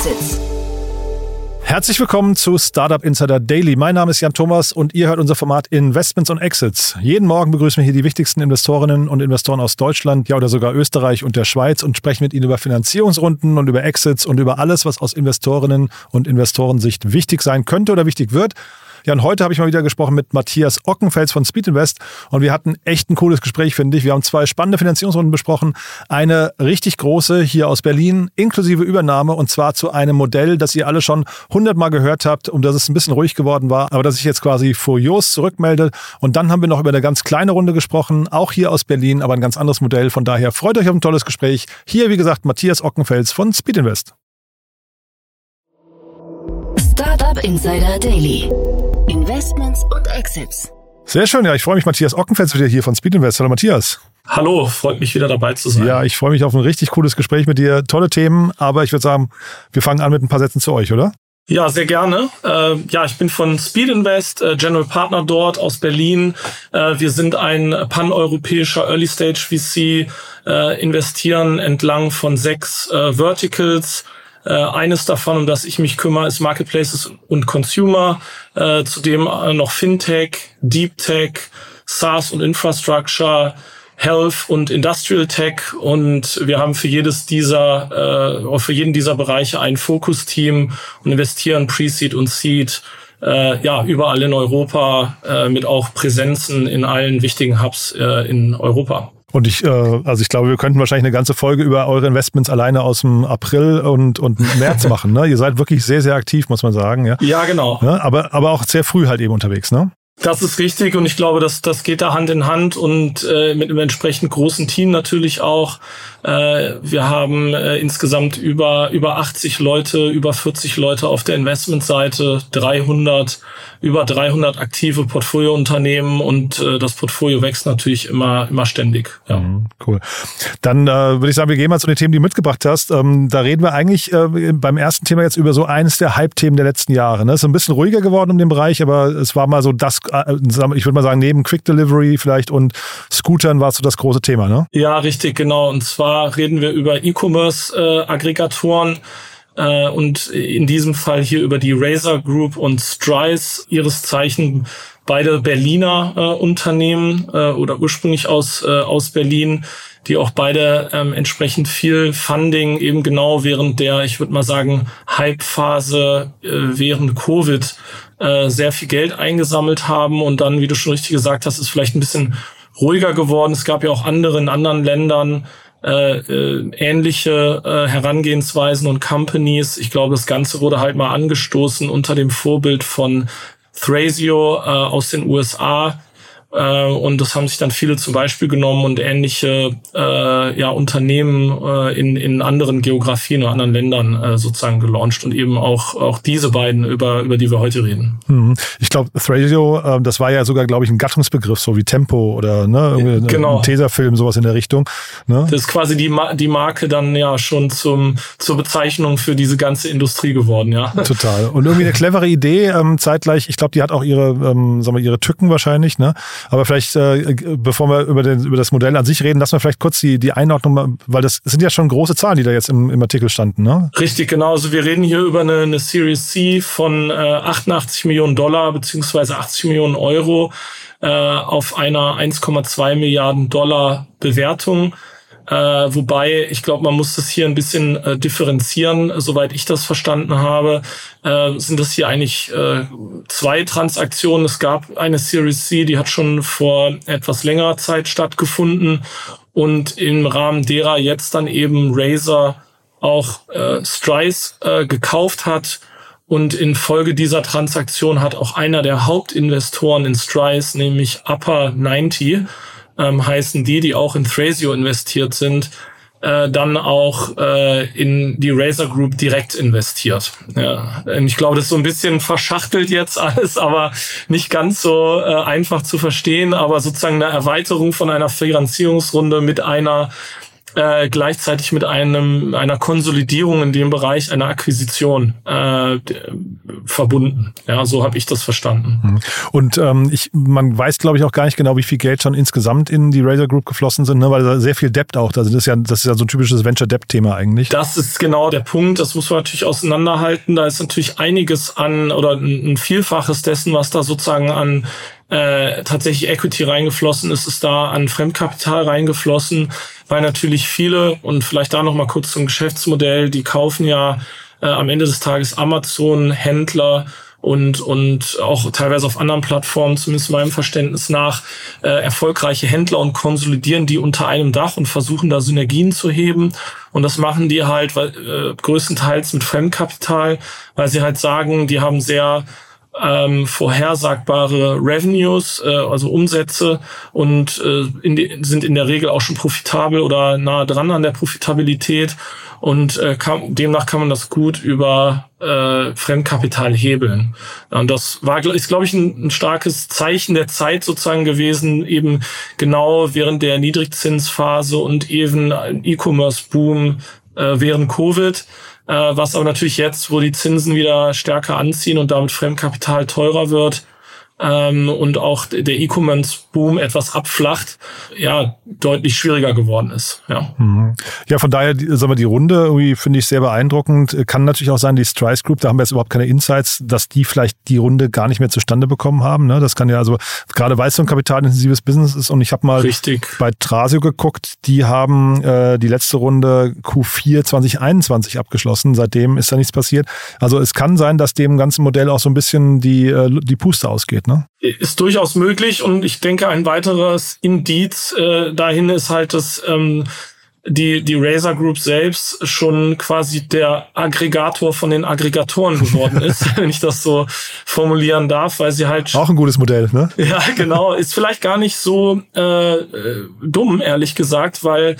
Exits. Herzlich willkommen zu Startup Insider Daily. Mein Name ist Jan Thomas und ihr hört unser Format Investments und Exits. Jeden Morgen begrüßen wir hier die wichtigsten Investorinnen und Investoren aus Deutschland, ja oder sogar Österreich und der Schweiz und sprechen mit ihnen über Finanzierungsrunden und über Exits und über alles, was aus Investorinnen und Investorensicht wichtig sein könnte oder wichtig wird. Ja, und heute habe ich mal wieder gesprochen mit Matthias Ockenfels von Speed Invest und wir hatten echt ein cooles Gespräch, finde ich. Wir haben zwei spannende Finanzierungsrunden besprochen. Eine richtig große hier aus Berlin, inklusive Übernahme und zwar zu einem Modell, das ihr alle schon hundertmal gehört habt, um das es ein bisschen ruhig geworden war, aber das ich jetzt quasi furios zurückmelde. Und dann haben wir noch über eine ganz kleine Runde gesprochen, auch hier aus Berlin, aber ein ganz anderes Modell. Von daher freut euch auf ein tolles Gespräch. Hier, wie gesagt, Matthias Ockenfels von Speed Invest. Startup Insider Daily. Investments und Exits. Sehr schön, ja, ich freue mich, Matthias Ockenfels wieder hier von Speed Invest. Hallo Matthias. Hallo, freut mich wieder dabei zu sein. Ja, ich freue mich auf ein richtig cooles Gespräch mit dir. Tolle Themen, aber ich würde sagen, wir fangen an mit ein paar Sätzen zu euch, oder? Ja, sehr gerne. Äh, ja, ich bin von Speed Invest, äh, General Partner dort aus Berlin. Äh, wir sind ein paneuropäischer Early Stage VC, äh, investieren entlang von sechs äh, Verticals äh, eines davon, um das ich mich kümmere, ist Marketplaces und Consumer, äh, zudem äh, noch Fintech, Deep Tech, SaaS und Infrastructure, Health und Industrial Tech und wir haben für jedes dieser, äh, für jeden dieser Bereiche ein Fokusteam und investieren Pre-Seed und Seed äh, ja überall in Europa äh, mit auch Präsenzen in allen wichtigen Hubs äh, in Europa. Und ich, äh, also ich glaube, wir könnten wahrscheinlich eine ganze Folge über eure Investments alleine aus dem April und, und März machen. Ne? Ihr seid wirklich sehr, sehr aktiv, muss man sagen. Ja, ja genau. Ja, aber, aber auch sehr früh halt eben unterwegs, ne? Das ist richtig und ich glaube, dass das geht da Hand in Hand und äh, mit einem entsprechend großen Team natürlich auch. Äh, wir haben äh, insgesamt über über 80 Leute, über 40 Leute auf der Investmentseite, 300 über 300 aktive Portfoliounternehmen und äh, das Portfolio wächst natürlich immer immer ständig. Ja. Mhm, cool. Dann äh, würde ich sagen, wir gehen mal zu den Themen, die du mitgebracht hast. Ähm, da reden wir eigentlich äh, beim ersten Thema jetzt über so eines der Hype-Themen der letzten Jahre. Ne? Ist ein bisschen ruhiger geworden um den Bereich, aber es war mal so das ich würde mal sagen, neben Quick Delivery vielleicht und Scootern war so das große Thema, ne? Ja, richtig, genau. Und zwar reden wir über E-Commerce-Aggregatoren. Äh, und in diesem Fall hier über die Razer Group und Strice, ihres Zeichen beide Berliner äh, Unternehmen äh, oder ursprünglich aus, äh, aus Berlin, die auch beide ähm, entsprechend viel Funding eben genau während der, ich würde mal sagen, Hype-Phase äh, während Covid äh, sehr viel Geld eingesammelt haben und dann, wie du schon richtig gesagt hast, ist vielleicht ein bisschen ruhiger geworden. Es gab ja auch andere in anderen Ländern äh, äh, ähnliche äh, Herangehensweisen und Companies. Ich glaube, das Ganze wurde halt mal angestoßen unter dem Vorbild von Thrasio äh, aus den USA, äh, und das haben sich dann viele zum Beispiel genommen und ähnliche äh, ja, Unternehmen äh, in, in anderen Geografien oder anderen Ländern äh, sozusagen gelauncht und eben auch, auch diese beiden, über, über die wir heute reden. Mhm. Ich glaube, Thrasio, äh, das war ja sogar, glaube ich, ein Gattungsbegriff, so wie Tempo oder ne, genau. Tesafilm, sowas in der Richtung. Ne? Das ist quasi die, Ma die Marke dann ja schon zum, zur Bezeichnung für diese ganze Industrie geworden, ja. Total. Und irgendwie eine clevere Idee, ähm, zeitgleich, ich glaube, die hat auch ihre, ähm, sagen wir, ihre Tücken wahrscheinlich, ne? Aber vielleicht, äh, bevor wir über, den, über das Modell an sich reden, lassen wir vielleicht kurz die, die Einordnung, weil das sind ja schon große Zahlen, die da jetzt im, im Artikel standen, ne? Richtig, genau. Also wir reden hier über eine, eine Series C von äh, 88 Millionen Dollar beziehungsweise 80 Millionen Euro äh, auf einer 1,2 Milliarden Dollar Bewertung. Äh, wobei, ich glaube, man muss das hier ein bisschen äh, differenzieren. Soweit ich das verstanden habe, äh, sind das hier eigentlich äh, zwei Transaktionen. Es gab eine Series C, die hat schon vor etwas längerer Zeit stattgefunden und im Rahmen derer jetzt dann eben Razer auch äh, Strice äh, gekauft hat. Und in Folge dieser Transaktion hat auch einer der Hauptinvestoren in Strice, nämlich Upper 90, ähm, heißen die, die auch in Thrasio investiert sind, äh, dann auch äh, in die Razer Group direkt investiert. Ja. Ich glaube, das ist so ein bisschen verschachtelt jetzt alles, aber nicht ganz so äh, einfach zu verstehen, aber sozusagen eine Erweiterung von einer Finanzierungsrunde mit einer äh, gleichzeitig mit einem einer Konsolidierung in dem Bereich einer Akquisition, äh, verbunden. Ja, so habe ich das verstanden. Mhm. Und ähm, ich, man weiß, glaube ich, auch gar nicht genau, wie viel Geld schon insgesamt in die Razer Group geflossen sind, ne? weil da sehr viel Debt auch. Also das ist ja, das ist ja so ein typisches Venture-Debt-Thema eigentlich. Das ist genau der Punkt. Das muss man natürlich auseinanderhalten. Da ist natürlich einiges an oder ein Vielfaches dessen, was da sozusagen an äh, tatsächlich Equity reingeflossen ist, ist da an Fremdkapital reingeflossen, weil natürlich viele und vielleicht da noch mal kurz zum Geschäftsmodell, die kaufen ja äh, am Ende des Tages Amazon Händler und und auch teilweise auf anderen Plattformen, zumindest meinem Verständnis nach, äh, erfolgreiche Händler und konsolidieren die unter einem Dach und versuchen da Synergien zu heben. Und das machen die halt weil, äh, größtenteils mit Fremdkapital, weil sie halt sagen, die haben sehr ähm, vorhersagbare Revenues, äh, also Umsätze und äh, in die, sind in der Regel auch schon profitabel oder nahe dran an der Profitabilität und äh, kann, demnach kann man das gut über äh, Fremdkapital hebeln. Und das war, ist, glaube ich, ein, ein starkes Zeichen der Zeit sozusagen gewesen, eben genau während der Niedrigzinsphase und eben E-Commerce-Boom äh, während Covid was aber natürlich jetzt, wo die Zinsen wieder stärker anziehen und damit Fremdkapital teurer wird, ähm, und auch der E-Commerce-Boom etwas abflacht, ja, deutlich schwieriger geworden ist. Ja, mhm. ja von daher, sagen wir, die Runde irgendwie finde ich sehr beeindruckend. Kann natürlich auch sein, die Strice Group, da haben wir jetzt überhaupt keine Insights, dass die vielleicht die Runde gar nicht mehr zustande bekommen haben. Ne? Das kann ja also, gerade weil es so ein kapitalintensives Business ist und ich habe mal Richtig. bei Trasio geguckt, die haben äh, die letzte Runde Q4 2021 abgeschlossen. Seitdem ist da nichts passiert. Also es kann sein, dass dem ganzen Modell auch so ein bisschen die, äh, die Puste ausgeht. Ne? Ist durchaus möglich und ich denke, ein weiteres Indiz äh, dahin ist halt, dass ähm, die, die Razer Group selbst schon quasi der Aggregator von den Aggregatoren geworden ist, wenn ich das so formulieren darf, weil sie halt. Auch ein gutes Modell, ne? Ja, genau. Ist vielleicht gar nicht so äh, dumm, ehrlich gesagt, weil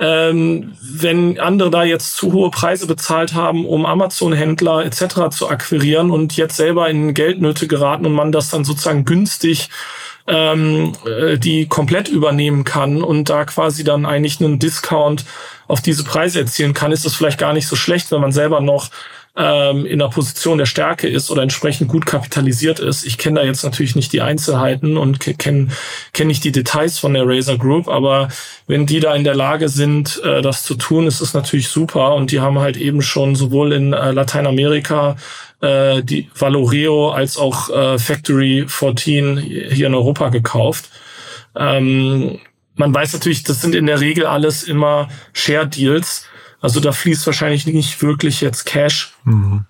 ähm, wenn andere da jetzt zu hohe Preise bezahlt haben, um Amazon-Händler etc. zu akquirieren und jetzt selber in Geldnöte geraten und man das dann sozusagen günstig ähm, äh, die komplett übernehmen kann und da quasi dann eigentlich einen Discount auf diese Preise erzielen kann, ist das vielleicht gar nicht so schlecht, wenn man selber noch ähm, in der Position der Stärke ist oder entsprechend gut kapitalisiert ist. Ich kenne da jetzt natürlich nicht die Einzelheiten und kenne kenn nicht die Details von der Razer Group, aber wenn die da in der Lage sind, äh, das zu tun, ist es natürlich super. Und die haben halt eben schon sowohl in äh, Lateinamerika äh, die Valoreo als auch äh, Factory 14 hier in Europa gekauft. Ähm, man weiß natürlich, das sind in der Regel alles immer Share Deals. Also da fließt wahrscheinlich nicht wirklich jetzt Cash. Mhm.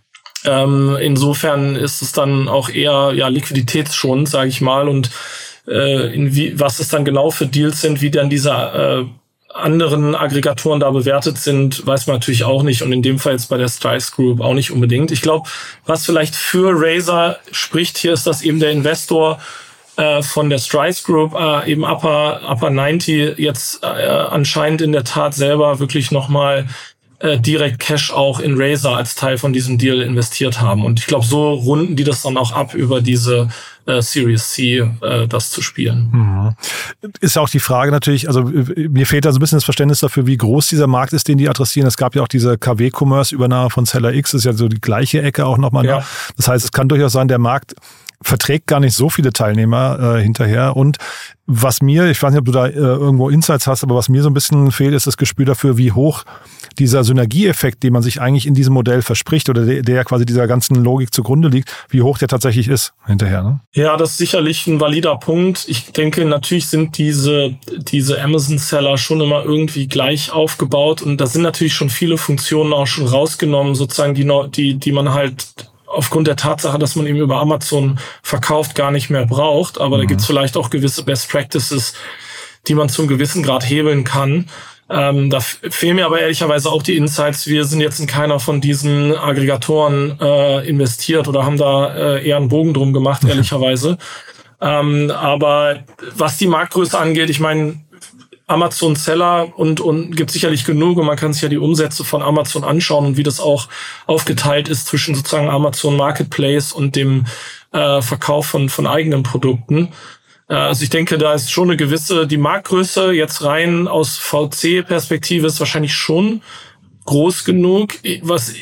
Ähm, insofern ist es dann auch eher ja liquiditätsschonend, sage ich mal. Und äh, in wie, was es dann genau für Deals sind, wie dann dieser äh, anderen Aggregatoren da bewertet sind, weiß man natürlich auch nicht und in dem Fall jetzt bei der Strice Group auch nicht unbedingt. Ich glaube, was vielleicht für Razer spricht hier, ist, dass eben der Investor äh, von der Strice Group äh, eben Upper, Upper 90 jetzt äh, anscheinend in der Tat selber wirklich nochmal äh, direkt Cash auch in Razer als Teil von diesem Deal investiert haben. Und ich glaube, so runden die das dann auch ab über diese äh, Series C äh, das zu spielen. Mhm. Ist ja auch die Frage natürlich, also mir fehlt da so ein bisschen das Verständnis dafür, wie groß dieser Markt ist, den die adressieren. Es gab ja auch diese KW-Commerce-Übernahme von Seller X, ist ja so die gleiche Ecke auch nochmal. Ne? Ja. Das heißt, es kann durchaus sein, der Markt verträgt gar nicht so viele Teilnehmer äh, hinterher. Und was mir, ich weiß nicht, ob du da äh, irgendwo Insights hast, aber was mir so ein bisschen fehlt, ist das Gespür dafür, wie hoch dieser Synergieeffekt, den man sich eigentlich in diesem Modell verspricht oder der, der quasi dieser ganzen Logik zugrunde liegt, wie hoch der tatsächlich ist hinterher. Ne? Ja, das ist sicherlich ein valider Punkt. Ich denke, natürlich sind diese, diese Amazon-Seller schon immer irgendwie gleich aufgebaut und da sind natürlich schon viele Funktionen auch schon rausgenommen, sozusagen, die, die, die man halt aufgrund der Tatsache, dass man eben über Amazon verkauft, gar nicht mehr braucht. Aber mhm. da gibt es vielleicht auch gewisse Best Practices, die man zum gewissen Grad hebeln kann. Ähm, da fehlen mir aber ehrlicherweise auch die Insights. Wir sind jetzt in keiner von diesen Aggregatoren äh, investiert oder haben da äh, eher einen Bogen drum gemacht, ehrlicherweise. Ähm, aber was die Marktgröße angeht, ich meine, Amazon Seller und, und gibt sicherlich genug und man kann sich ja die Umsätze von Amazon anschauen und wie das auch aufgeteilt ist zwischen sozusagen Amazon Marketplace und dem äh, Verkauf von, von eigenen Produkten. Äh, also ich denke, da ist schon eine gewisse, die Marktgröße jetzt rein aus VC-Perspektive ist wahrscheinlich schon groß genug. Was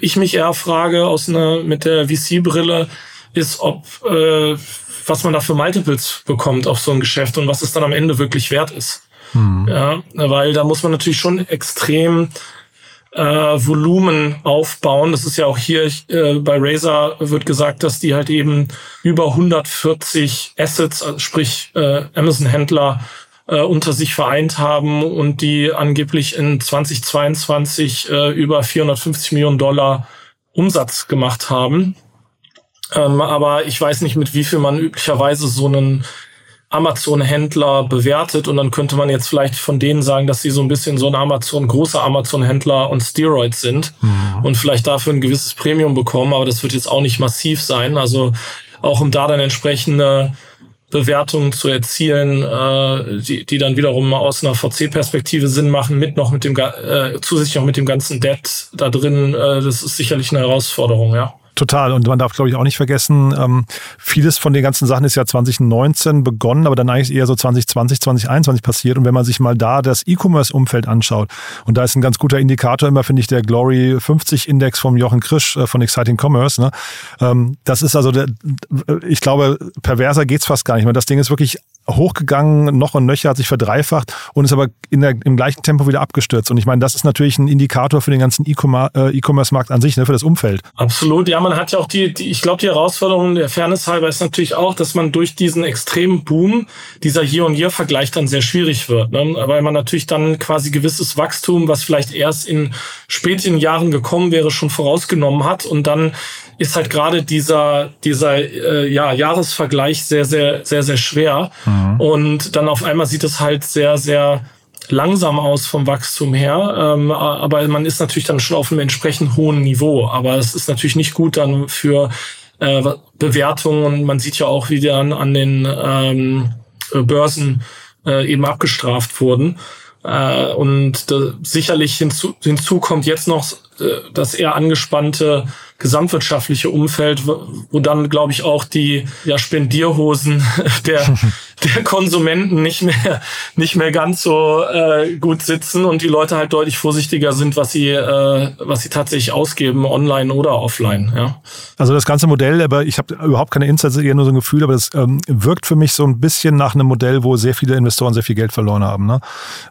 ich mich eher frage aus einer mit der VC-Brille ist, ob äh, was man da für Multiples bekommt auf so ein Geschäft und was es dann am Ende wirklich wert ist. Mhm. Ja, weil da muss man natürlich schon extrem äh, Volumen aufbauen. Das ist ja auch hier äh, bei Razer wird gesagt, dass die halt eben über 140 Assets, also sprich äh, Amazon-Händler äh, unter sich vereint haben und die angeblich in 2022 äh, über 450 Millionen Dollar Umsatz gemacht haben. Ähm, aber ich weiß nicht, mit wie viel man üblicherweise so einen Amazon-Händler bewertet und dann könnte man jetzt vielleicht von denen sagen, dass sie so ein bisschen so ein Amazon, großer Amazon-Händler und Steroids sind mhm. und vielleicht dafür ein gewisses Premium bekommen, aber das wird jetzt auch nicht massiv sein. Also auch um da dann entsprechende Bewertungen zu erzielen, äh, die, die dann wiederum aus einer VC-Perspektive Sinn machen, mit noch mit dem äh, zusätzlich noch mit dem ganzen Debt da drin, äh, das ist sicherlich eine Herausforderung, ja. Total. Und man darf, glaube ich, auch nicht vergessen, ähm, vieles von den ganzen Sachen ist ja 2019 begonnen, aber dann eigentlich eher so 2020, 2021 passiert. Und wenn man sich mal da das E-Commerce-Umfeld anschaut, und da ist ein ganz guter Indikator immer, finde ich, der Glory 50 Index vom Jochen Krisch äh, von Exciting Commerce. Ne? Ähm, das ist also, der, ich glaube, perverser geht's fast gar nicht mehr. Das Ding ist wirklich hochgegangen, noch und nöcher, hat sich verdreifacht und ist aber in der, im gleichen Tempo wieder abgestürzt. Und ich meine, das ist natürlich ein Indikator für den ganzen äh, E-Commerce-Markt an sich, ne, für das Umfeld. Absolut. Ja, man hat ja auch die, die ich glaube, die Herausforderung der Fairness halber ist natürlich auch, dass man durch diesen extremen Boom dieser Year-on-Year-Vergleich dann sehr schwierig wird. Ne? Weil man natürlich dann quasi gewisses Wachstum, was vielleicht erst in späten Jahren gekommen wäre, schon vorausgenommen hat und dann ist halt gerade dieser dieser äh, ja Jahresvergleich sehr sehr sehr sehr schwer mhm. und dann auf einmal sieht es halt sehr sehr langsam aus vom Wachstum her, ähm, aber man ist natürlich dann schon auf einem entsprechend hohen Niveau. Aber es ist natürlich nicht gut dann für äh, Bewertungen und man sieht ja auch, wie die dann an den ähm, Börsen äh, eben abgestraft wurden. Äh, und äh, sicherlich hinzu, hinzu kommt jetzt noch das eher angespannte gesamtwirtschaftliche Umfeld, wo dann, glaube ich, auch die ja, Spendierhosen der, der Konsumenten nicht mehr, nicht mehr ganz so äh, gut sitzen und die Leute halt deutlich vorsichtiger sind, was sie, äh, was sie tatsächlich ausgeben, online oder offline. Ja. Also das ganze Modell, aber ich habe überhaupt keine Insights, eher nur so ein Gefühl, aber das ähm, wirkt für mich so ein bisschen nach einem Modell, wo sehr viele Investoren sehr viel Geld verloren haben. Ne?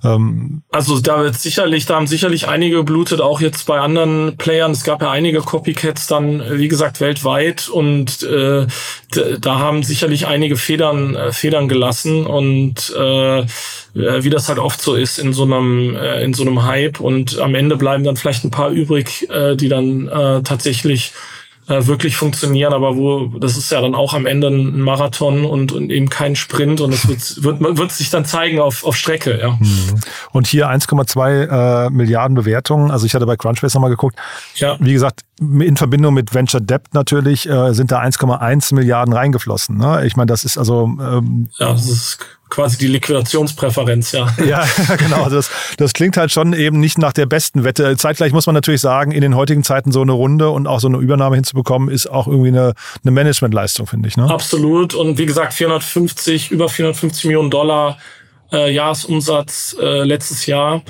Ähm also da wird sicherlich, da haben sicherlich einige geblutet, auch jetzt bei anderen Playern. Es gab ja einige Copycats dann, wie gesagt, weltweit. Und äh, da haben sicherlich einige Federn, äh, Federn gelassen. Und äh, wie das halt oft so ist in so einem, äh, in so einem Hype. Und am Ende bleiben dann vielleicht ein paar übrig, äh, die dann äh, tatsächlich äh, wirklich funktionieren, aber wo das ist ja dann auch am Ende ein Marathon und, und eben kein Sprint und es wird, wird, wird sich dann zeigen auf, auf Strecke. Ja. Mhm. Und hier 1,2 äh, Milliarden Bewertungen. Also ich hatte bei Crunchbase nochmal geguckt. Ja. Wie gesagt, in Verbindung mit Venture Debt natürlich äh, sind da 1,1 Milliarden reingeflossen. Ne? Ich meine, das ist also ähm, ja, das ist quasi die Liquidationspräferenz, ja. Ja, genau. Also das, das klingt halt schon eben nicht nach der besten Wette. Zeitgleich muss man natürlich sagen, in den heutigen Zeiten so eine Runde und auch so eine Übernahme hinzubekommen, ist auch irgendwie eine, eine Managementleistung, finde ich. Ne? Absolut. Und wie gesagt, 450, über 450 Millionen Dollar äh, Jahresumsatz äh, letztes Jahr.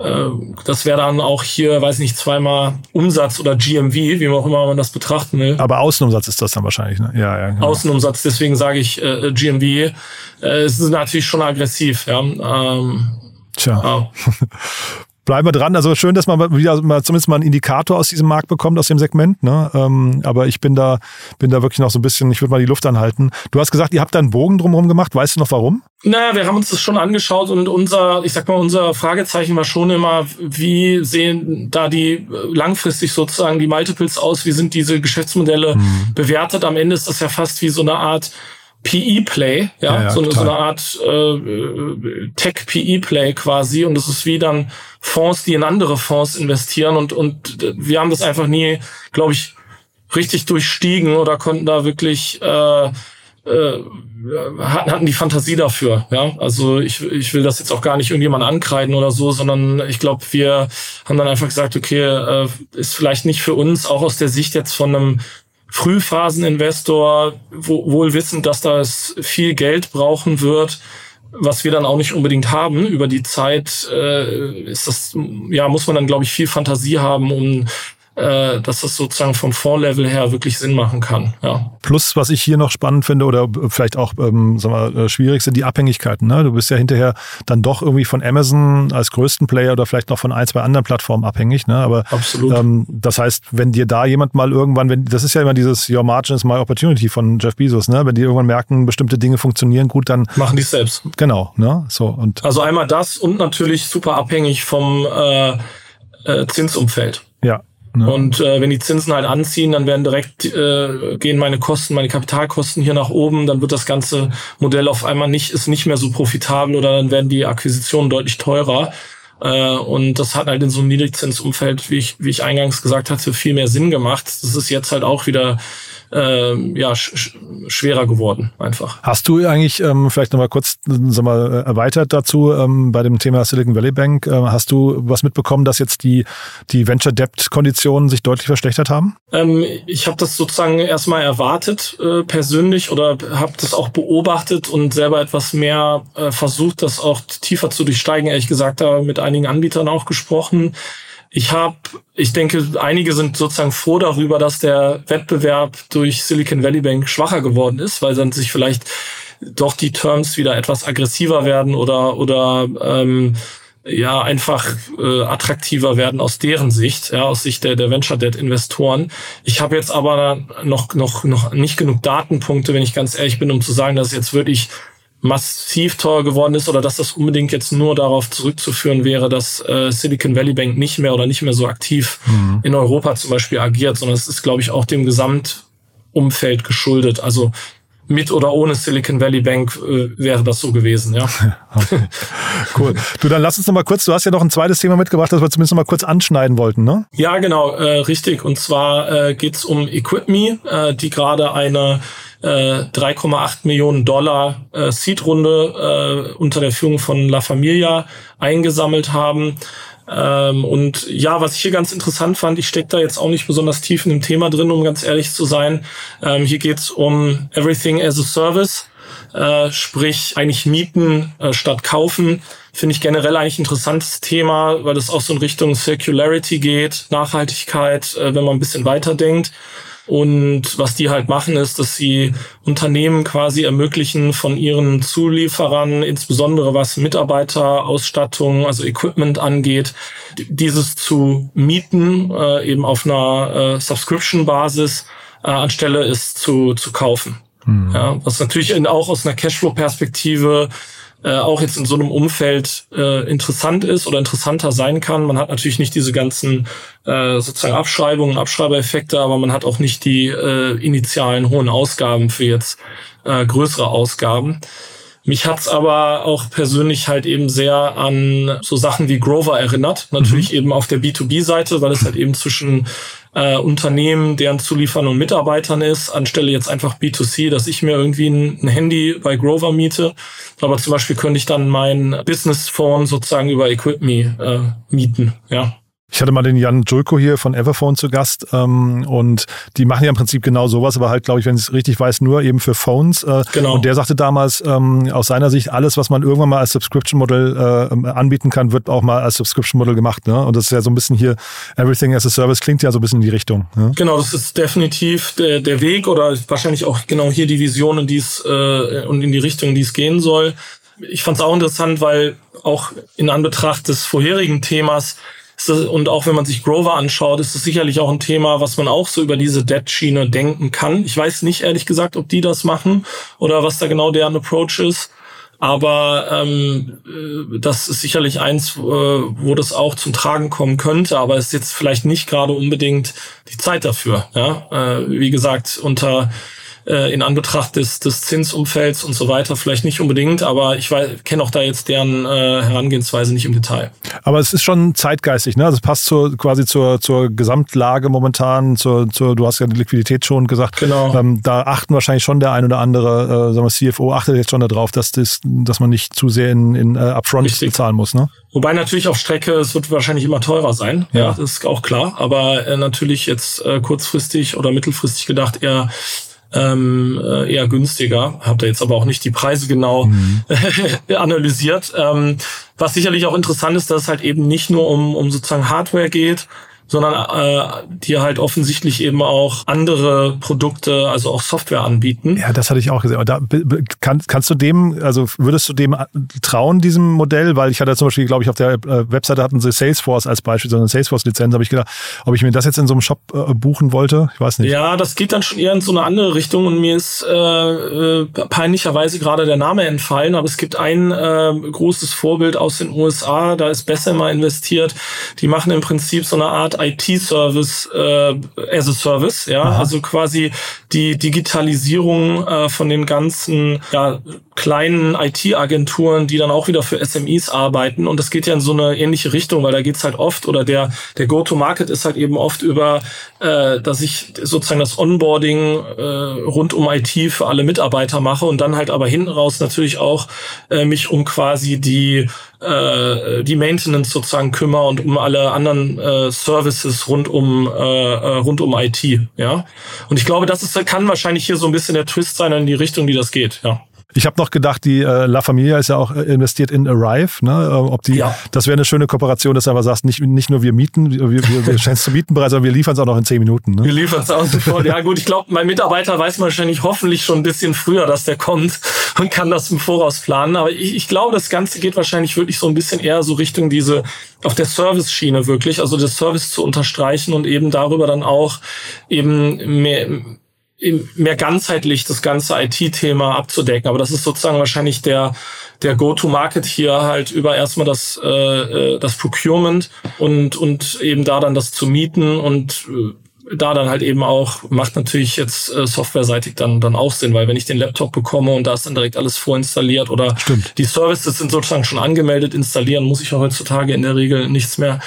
Äh, das wäre dann auch hier, weiß nicht, zweimal Umsatz oder GMV, wie auch immer man das betrachten will. Aber Außenumsatz ist das dann wahrscheinlich, ne? Ja, ja. Genau. Außenumsatz, deswegen sage ich äh, GMV. Äh, es ist natürlich schon aggressiv, ja. Ähm, Tja. Ja. bleiben wir dran. Also schön, dass man wieder mal zumindest mal einen Indikator aus diesem Markt bekommt, aus dem Segment. Ne? Ähm, aber ich bin da, bin da wirklich noch so ein bisschen, ich würde mal die Luft anhalten. Du hast gesagt, ihr habt da einen Bogen drumherum gemacht. Weißt du noch warum? Naja, wir haben uns das schon angeschaut und unser, ich sag mal, unser Fragezeichen war schon immer, wie sehen da die langfristig sozusagen die Multiples aus? Wie sind diese Geschäftsmodelle mhm. bewertet? Am Ende ist das ja fast wie so eine Art PE-Play, ja, ja, ja so, so, eine Art äh, Tech-PE-Play quasi. Und das ist wie dann Fonds, die in andere Fonds investieren. Und, und wir haben das einfach nie, glaube ich, richtig durchstiegen oder konnten da wirklich äh, äh, hatten die Fantasie dafür. Ja, also ich, ich will das jetzt auch gar nicht irgendjemand ankreiden oder so, sondern ich glaube, wir haben dann einfach gesagt, okay, äh, ist vielleicht nicht für uns auch aus der Sicht jetzt von einem Frühphaseninvestor, wo, wohl wissend, dass das viel Geld brauchen wird, was wir dann auch nicht unbedingt haben. Über die Zeit äh, ist das, ja, muss man dann, glaube ich, viel Fantasie haben, um äh, dass das sozusagen vom Vorlevel her wirklich Sinn machen kann. Ja. Plus, was ich hier noch spannend finde oder vielleicht auch ähm, sagen wir, äh, schwierig sind die Abhängigkeiten. Ne? Du bist ja hinterher dann doch irgendwie von Amazon als größten Player oder vielleicht noch von ein, zwei anderen Plattformen abhängig. Ne? Aber Absolut. Ähm, das heißt, wenn dir da jemand mal irgendwann, wenn das ist ja immer dieses Your Margin is my opportunity von Jeff Bezos, ne? Wenn die irgendwann merken, bestimmte Dinge funktionieren gut, dann machen die es selbst. Genau, ne? So und also einmal das und natürlich super abhängig vom äh, äh, Zinsumfeld. Ja, ja. Und äh, wenn die Zinsen halt anziehen, dann werden direkt äh, gehen meine Kosten, meine Kapitalkosten hier nach oben, dann wird das ganze Modell auf einmal nicht ist nicht mehr so profitabel oder dann werden die Akquisitionen deutlich teurer. Äh, und das hat halt in so einem Niedrigzinsumfeld, wie ich, wie ich eingangs gesagt hatte, viel mehr Sinn gemacht. Das ist jetzt halt auch wieder äh, ja, sch schwerer geworden einfach. Hast du eigentlich ähm, vielleicht nochmal kurz sag mal, erweitert dazu ähm, bei dem Thema Silicon Valley Bank? Äh, hast du was mitbekommen, dass jetzt die, die Venture Debt Konditionen sich deutlich verschlechtert haben? Ähm, ich habe das sozusagen erstmal erwartet äh, persönlich oder habe das auch beobachtet und selber etwas mehr äh, versucht, das auch tiefer zu durchsteigen. Ehrlich gesagt, da mit einigen Anbietern auch gesprochen. Ich habe, ich denke, einige sind sozusagen froh darüber, dass der Wettbewerb durch Silicon Valley Bank schwacher geworden ist, weil dann sich vielleicht doch die Terms wieder etwas aggressiver werden oder oder ähm, ja einfach äh, attraktiver werden aus deren Sicht, ja aus Sicht der der Venture Debt Investoren. Ich habe jetzt aber noch noch noch nicht genug Datenpunkte, wenn ich ganz ehrlich bin, um zu sagen, dass jetzt wirklich massiv teuer geworden ist oder dass das unbedingt jetzt nur darauf zurückzuführen wäre, dass äh, Silicon Valley Bank nicht mehr oder nicht mehr so aktiv mhm. in Europa zum Beispiel agiert, sondern es ist, glaube ich, auch dem Gesamtumfeld geschuldet. Also mit oder ohne Silicon Valley Bank äh, wäre das so gewesen, ja. Okay. Cool. Du, dann lass uns noch mal kurz, du hast ja noch ein zweites Thema mitgebracht, das wir zumindest noch mal kurz anschneiden wollten, ne? Ja, genau, äh, richtig. Und zwar äh, geht um EquipMe, äh, die gerade eine 3,8 äh, Millionen Dollar äh, Seed-Runde äh, unter der Führung von La Familia eingesammelt haben. Ähm, und ja, was ich hier ganz interessant fand, ich stecke da jetzt auch nicht besonders tief in dem Thema drin, um ganz ehrlich zu sein. Ähm, hier geht's um Everything as a Service. Äh, sprich eigentlich mieten äh, statt kaufen, finde ich generell eigentlich ein interessantes Thema, weil das auch so in Richtung Circularity geht, Nachhaltigkeit, äh, wenn man ein bisschen weiterdenkt. Und was die halt machen, ist, dass sie Unternehmen quasi ermöglichen, von ihren Zulieferern, insbesondere was Mitarbeiterausstattung, also Equipment angeht, dieses zu mieten, äh, eben auf einer äh, Subscription-Basis, äh, anstelle es zu, zu kaufen. Mhm. Ja, was natürlich auch aus einer Cashflow-Perspektive äh, auch jetzt in so einem Umfeld äh, interessant ist oder interessanter sein kann. Man hat natürlich nicht diese ganzen äh, sozusagen Abschreibungen, Abschreibereffekte, aber man hat auch nicht die äh, initialen hohen Ausgaben für jetzt äh, größere Ausgaben. Mich hat's aber auch persönlich halt eben sehr an so Sachen wie Grover erinnert. Natürlich mhm. eben auf der B2B-Seite, weil es halt eben zwischen äh, Unternehmen, deren Zuliefern und Mitarbeitern ist, anstelle jetzt einfach B2C, dass ich mir irgendwie ein, ein, Handy bei Grover miete. Aber zum Beispiel könnte ich dann mein Business Phone sozusagen über EquipMe äh, mieten, ja. Ich hatte mal den Jan Julko hier von Everphone zu Gast ähm, und die machen ja im Prinzip genau sowas, aber halt, glaube ich, wenn ich es richtig weiß, nur eben für Phones. Äh, genau. Und der sagte damals, ähm, aus seiner Sicht, alles, was man irgendwann mal als Subscription-Modell äh, anbieten kann, wird auch mal als Subscription-Modell gemacht. Ne? Und das ist ja so ein bisschen hier, Everything as a Service klingt ja so ein bisschen in die Richtung. Ne? Genau, das ist definitiv der, der Weg oder wahrscheinlich auch genau hier die Vision in dies, äh, und in die Richtung, in die es gehen soll. Ich fand es auch interessant, weil auch in Anbetracht des vorherigen Themas und auch wenn man sich Grover anschaut, ist es sicherlich auch ein Thema, was man auch so über diese Dead-Schiene denken kann. Ich weiß nicht ehrlich gesagt, ob die das machen oder was da genau deren Approach ist. Aber ähm, äh, das ist sicherlich eins, äh, wo das auch zum Tragen kommen könnte. Aber es ist jetzt vielleicht nicht gerade unbedingt die Zeit dafür. Ja? Äh, wie gesagt, unter äh, in Anbetracht des, des Zinsumfelds und so weiter vielleicht nicht unbedingt, aber ich kenne auch da jetzt deren äh, Herangehensweise nicht im Detail. Aber es ist schon zeitgeistig, ne? Also es passt zur, quasi zur, zur Gesamtlage momentan, zur, zur, du hast ja die Liquidität schon gesagt. Genau. Ähm, da achten wahrscheinlich schon der ein oder andere, äh, sagen wir, CFO achtet jetzt schon darauf, dass das, dass man nicht zu sehr in, in uh, Upfront Richtig. bezahlen muss, ne? Wobei natürlich auf Strecke, es wird wahrscheinlich immer teurer sein. Ja, ja das ist auch klar. Aber äh, natürlich jetzt äh, kurzfristig oder mittelfristig gedacht eher ähm, äh, eher günstiger. Hab da jetzt aber auch nicht die Preise genau mhm. analysiert. Ähm, was sicherlich auch interessant ist, dass es halt eben nicht nur um, um sozusagen Hardware geht, sondern äh, die halt offensichtlich eben auch andere Produkte, also auch Software anbieten. Ja, das hatte ich auch gesehen. Da, kann, kannst du dem, also würdest du dem trauen, diesem Modell? Weil ich hatte zum Beispiel, glaube ich, auf der äh, Webseite hatten sie Salesforce als Beispiel, so eine Salesforce-Lizenz, habe ich gedacht, ob ich mir das jetzt in so einem Shop äh, buchen wollte. Ich weiß nicht. Ja, das geht dann schon eher in so eine andere Richtung und mir ist äh, äh, peinlicherweise gerade der Name entfallen, aber es gibt ein äh, großes Vorbild aus den USA, da ist besser mal investiert. Die machen im Prinzip so eine Art IT-Service äh, as a Service, ja, Aha. also quasi die Digitalisierung äh, von den ganzen ja, kleinen IT-Agenturen, die dann auch wieder für SMEs arbeiten. Und das geht ja in so eine ähnliche Richtung, weil da geht's halt oft oder der der Go-to-Market ist halt eben oft über, äh, dass ich sozusagen das Onboarding äh, rund um IT für alle Mitarbeiter mache und dann halt aber hinten raus natürlich auch äh, mich um quasi die äh, die Maintenance sozusagen kümmere und um alle anderen äh, Services rund um äh, äh rund um IT, ja. Und ich glaube, das ist, kann wahrscheinlich hier so ein bisschen der Twist sein in die Richtung, die das geht, ja. Ich habe noch gedacht, die äh, La Familia ist ja auch äh, investiert in Arrive. Ne? Äh, ob die, ja. Das wäre eine schöne Kooperation, dass du aber sagst, nicht, nicht nur wir mieten, wir, wir, wir scheinen es zu mieten bereits, sondern wir liefern es auch noch in zehn Minuten. Ne? Wir liefern es auch sofort. ja gut, ich glaube, mein Mitarbeiter weiß wahrscheinlich hoffentlich schon ein bisschen früher, dass der kommt und kann das im Voraus planen. Aber ich, ich glaube, das Ganze geht wahrscheinlich wirklich so ein bisschen eher so Richtung diese auf der Service-Schiene wirklich, also das Service zu unterstreichen und eben darüber dann auch eben mehr mehr ganzheitlich das ganze IT-Thema abzudecken. Aber das ist sozusagen wahrscheinlich der, der Go-to-Market hier halt über erstmal das, äh, äh, das Procurement und, und eben da dann das zu mieten und äh, da dann halt eben auch, macht natürlich jetzt äh, softwareseitig dann, dann auch Sinn, weil wenn ich den Laptop bekomme und da ist dann direkt alles vorinstalliert oder Stimmt. die Services sind sozusagen schon angemeldet, installieren muss ich ja heutzutage in der Regel nichts mehr,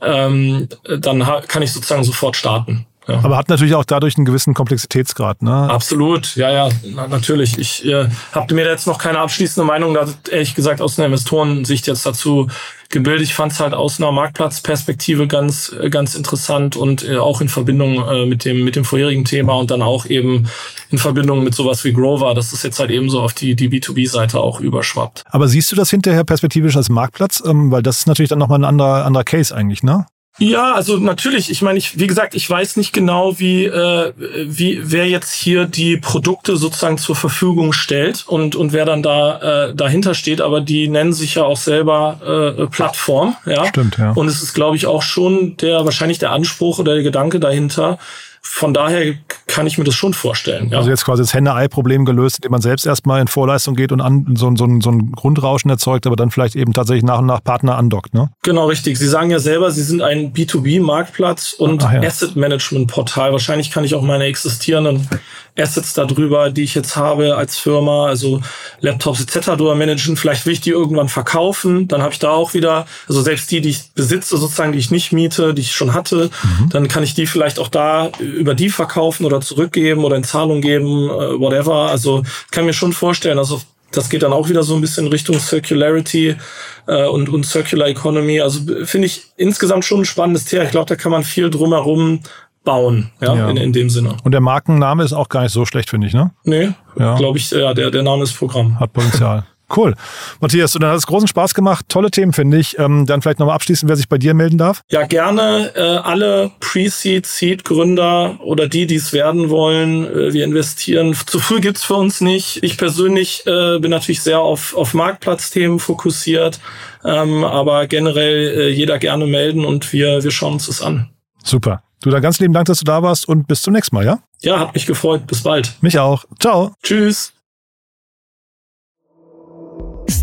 ähm, dann kann ich sozusagen sofort starten. Ja. Aber hat natürlich auch dadurch einen gewissen Komplexitätsgrad, ne? Absolut, ja, ja, na, natürlich. Ich äh, habe mir jetzt noch keine abschließende Meinung, da ehrlich gesagt aus einer Investorensicht jetzt dazu gebildet. Ich fand es halt aus einer Marktplatzperspektive ganz, ganz interessant und äh, auch in Verbindung äh, mit dem mit dem vorherigen Thema und dann auch eben in Verbindung mit sowas wie Grover, dass es jetzt halt eben so auf die die B2B-Seite auch überschwappt. Aber siehst du das hinterher perspektivisch als Marktplatz, ähm, weil das ist natürlich dann nochmal ein anderer anderer Case eigentlich, ne? Ja, also natürlich. Ich meine, ich, wie gesagt, ich weiß nicht genau, wie, äh, wie wer jetzt hier die Produkte sozusagen zur Verfügung stellt und und wer dann da äh, dahinter steht. Aber die nennen sich ja auch selber äh, Plattform, ja. Stimmt, ja. Und es ist, glaube ich, auch schon der wahrscheinlich der Anspruch oder der Gedanke dahinter, von daher kann ich mir das schon vorstellen. Ja. Also jetzt quasi das Henne-Ei-Problem gelöst, indem man selbst erstmal in Vorleistung geht und an, so, so, so ein Grundrauschen erzeugt, aber dann vielleicht eben tatsächlich nach und nach Partner andockt, ne? Genau, richtig. Sie sagen ja selber, Sie sind ein B2B-Marktplatz und ja. Asset-Management-Portal. Wahrscheinlich kann ich auch meine existierenden Assets darüber, die ich jetzt habe als Firma, also Laptops etc. darüber managen. Vielleicht will ich die irgendwann verkaufen. Dann habe ich da auch wieder, also selbst die, die ich besitze, sozusagen, die ich nicht miete, die ich schon hatte, mhm. dann kann ich die vielleicht auch da über die verkaufen oder zurückgeben oder in Zahlung geben, äh, whatever. Also kann mir schon vorstellen, also das geht dann auch wieder so ein bisschen Richtung Circularity äh, und, und Circular Economy. Also finde ich insgesamt schon ein spannendes Thema. Ich glaube, da kann man viel drumherum bauen, ja, ja. In, in dem Sinne. Und der Markenname ist auch gar nicht so schlecht, finde ich, ne? Nee, ja. glaube ich, ja, der, der Name ist Programm. Hat Potenzial. Cool. Matthias, und dann hat es großen Spaß gemacht. Tolle Themen, finde ich. Ähm, dann vielleicht nochmal abschließend, wer sich bei dir melden darf. Ja, gerne äh, alle Pre-Seed, Seed-Gründer oder die, die es werden wollen. Äh, wir investieren. Zu früh gibt's für uns nicht. Ich persönlich äh, bin natürlich sehr auf, auf Marktplatzthemen fokussiert. Ähm, aber generell äh, jeder gerne melden und wir, wir schauen uns das an. Super. Du, dann ganz lieben Dank, dass du da warst und bis zum nächsten Mal, ja? Ja, hat mich gefreut. Bis bald. Mich auch. Ciao. Tschüss.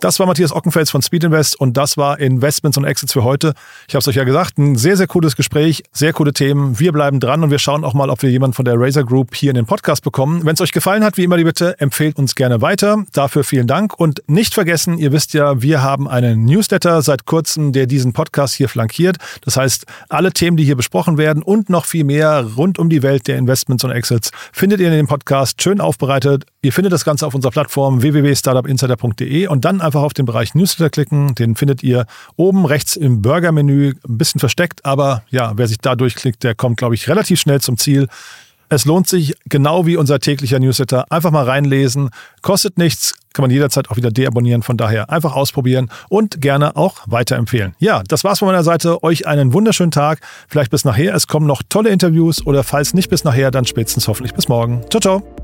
das war Matthias Ockenfels von Speed Invest und das war Investments und Exits für heute. Ich habe es euch ja gesagt, ein sehr, sehr cooles Gespräch, sehr coole Themen. Wir bleiben dran und wir schauen auch mal, ob wir jemanden von der Razer Group hier in den Podcast bekommen. Wenn es euch gefallen hat, wie immer die Bitte, empfehlt uns gerne weiter. Dafür vielen Dank und nicht vergessen, ihr wisst ja, wir haben einen Newsletter seit kurzem, der diesen Podcast hier flankiert. Das heißt, alle Themen, die hier besprochen werden und noch viel mehr rund um die Welt der Investments und Exits findet ihr in dem Podcast schön aufbereitet. Ihr findet das Ganze auf unserer Plattform www.startupinsider.de und dann einfach auf den Bereich Newsletter klicken. Den findet ihr oben rechts im Burger-Menü, ein bisschen versteckt, aber ja, wer sich da durchklickt, der kommt, glaube ich, relativ schnell zum Ziel. Es lohnt sich, genau wie unser täglicher Newsletter, einfach mal reinlesen. Kostet nichts, kann man jederzeit auch wieder deabonnieren. Von daher einfach ausprobieren und gerne auch weiterempfehlen. Ja, das war's von meiner Seite. Euch einen wunderschönen Tag. Vielleicht bis nachher. Es kommen noch tolle Interviews oder falls nicht bis nachher, dann spätestens hoffentlich bis morgen. Ciao, ciao.